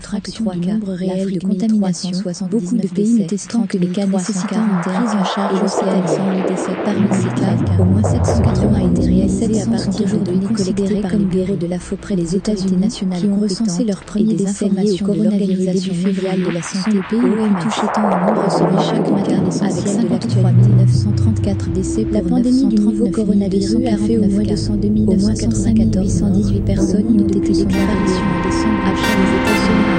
152 033 cas, nombre réel de contamination, beaucoup de pays attestant que les cas nécessitant une prise en charge hospitalière les décès parmi ces cas, au moins 780 a été réalisés à partir d'aujourd'hui considérés comme libérés de la faux près des États-Unis nationales qui ont recensé leurs premiers décès liés au coronavirus février de la santé POM touche étant un nombre selon chaque matin avec 53 934 décès La pandémie du nouveau coronavirus a fait au moins 202 994 818 personnes ont été déclarées en décembre après les États-Unis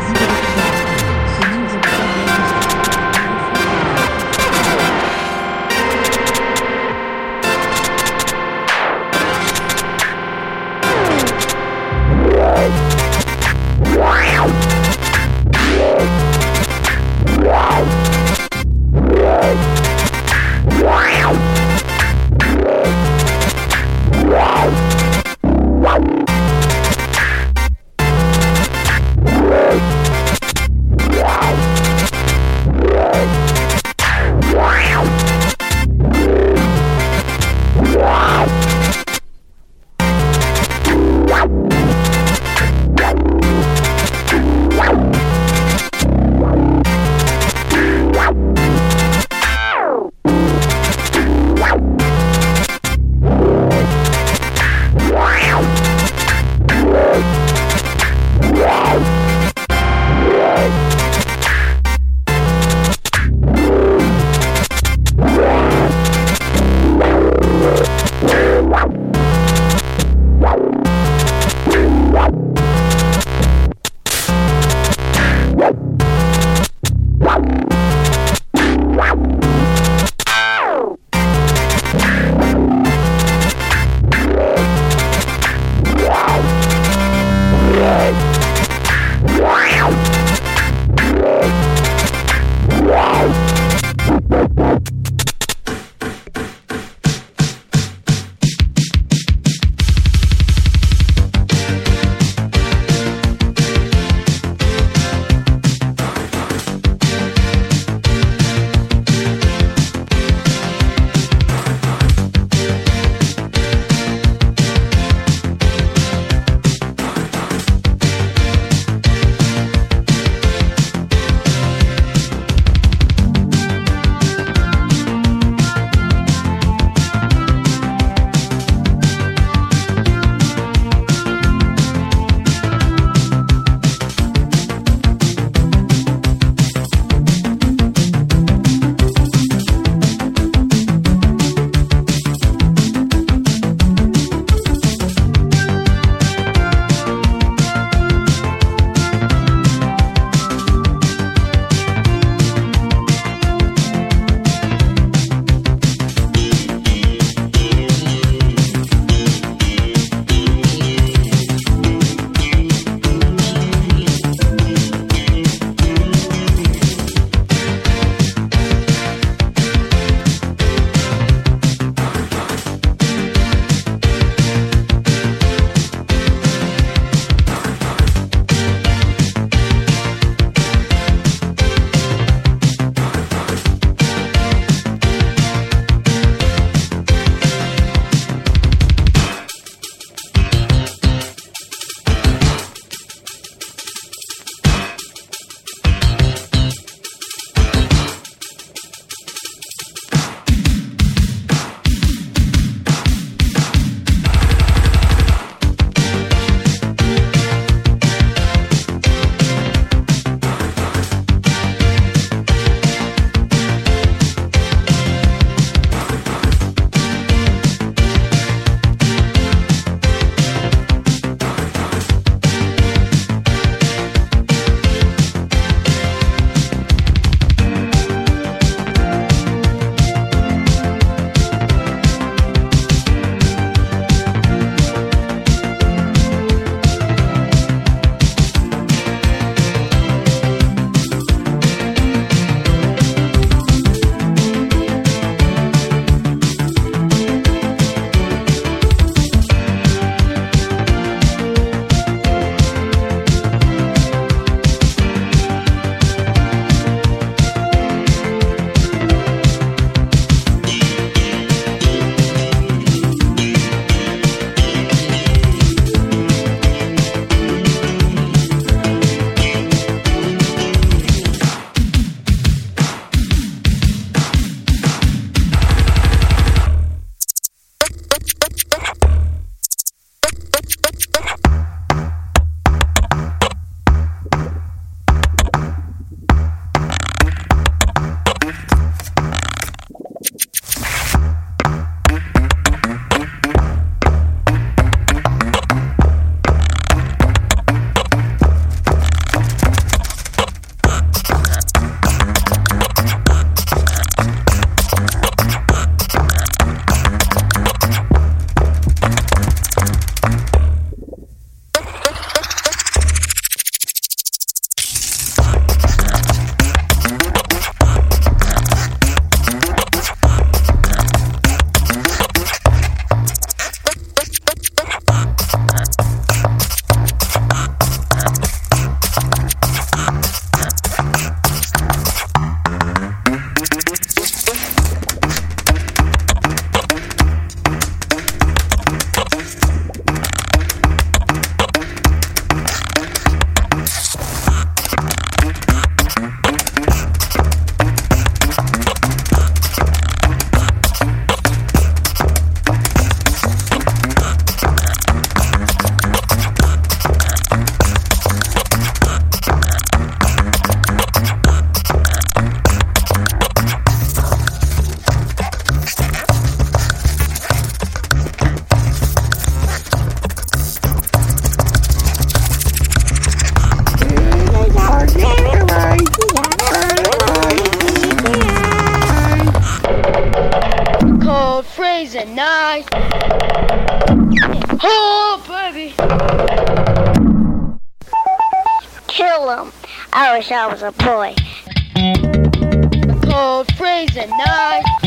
です。I was a boy. Cold freezing night.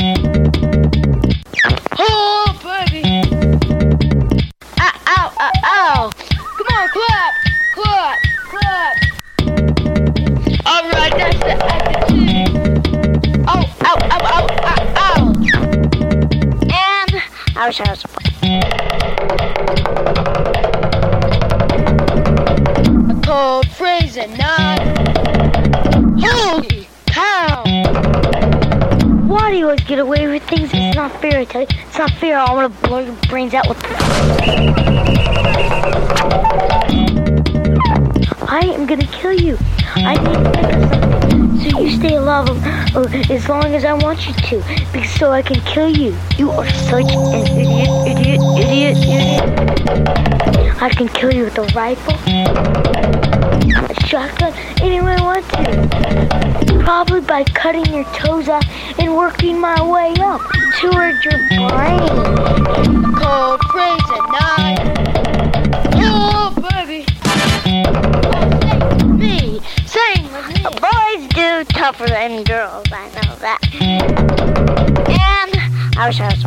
Want to blow your brains out with. I am gonna kill you. I need to so you stay alive uh, as long as I want you to, because so I can kill you. You are such an idiot, idiot, idiot, idiot. I can kill you with a rifle, a shotgun, any way I want to. Probably by cutting your toes off and working my way up toward your brain. Cold freezing night. Oh, baby. Me. Boys do tougher than girls, I know that. And I wish I was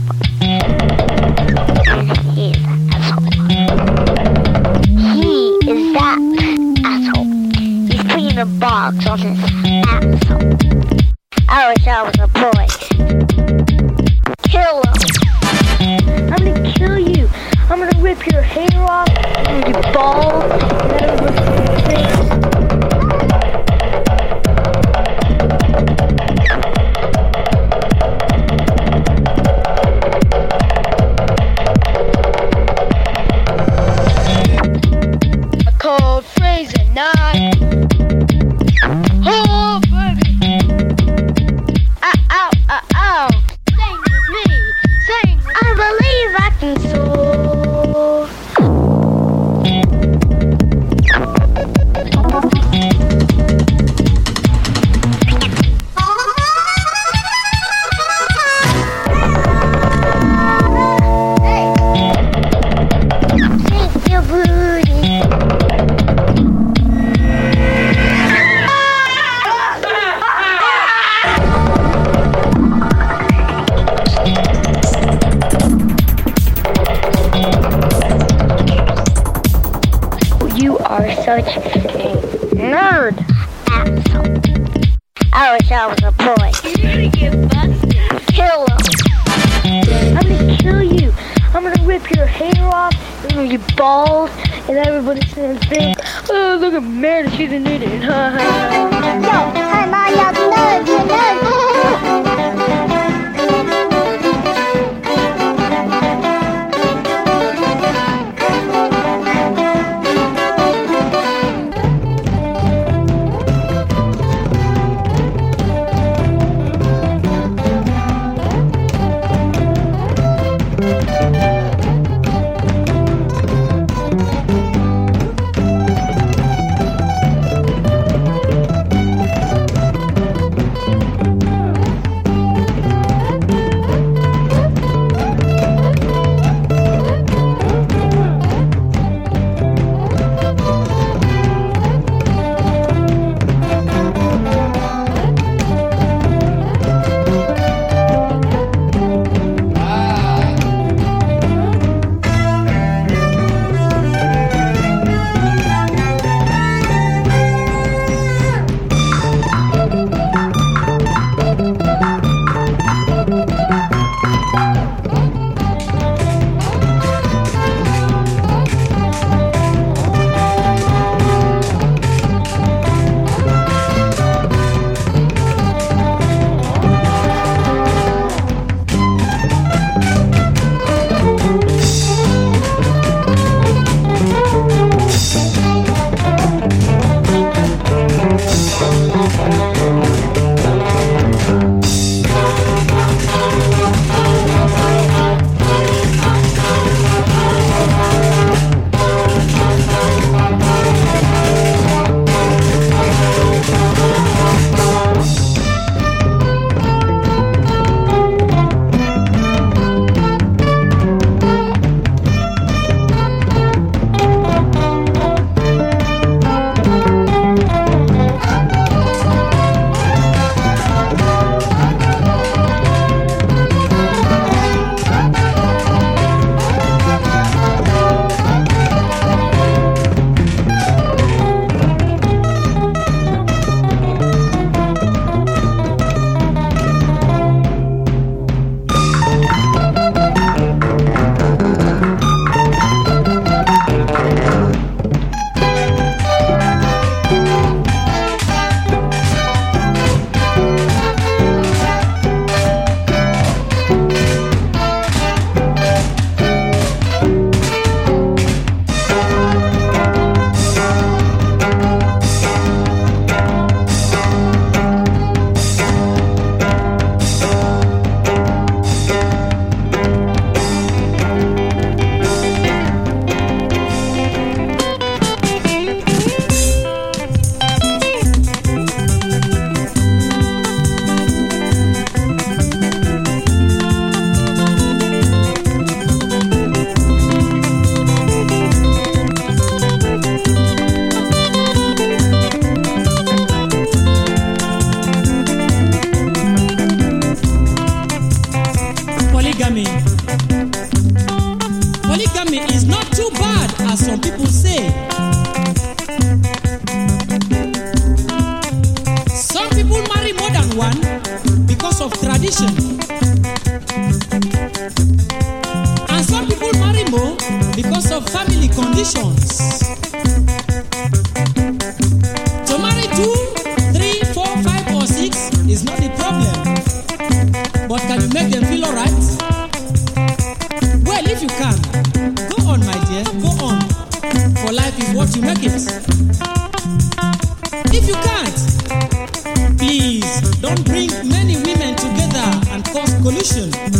Coalition.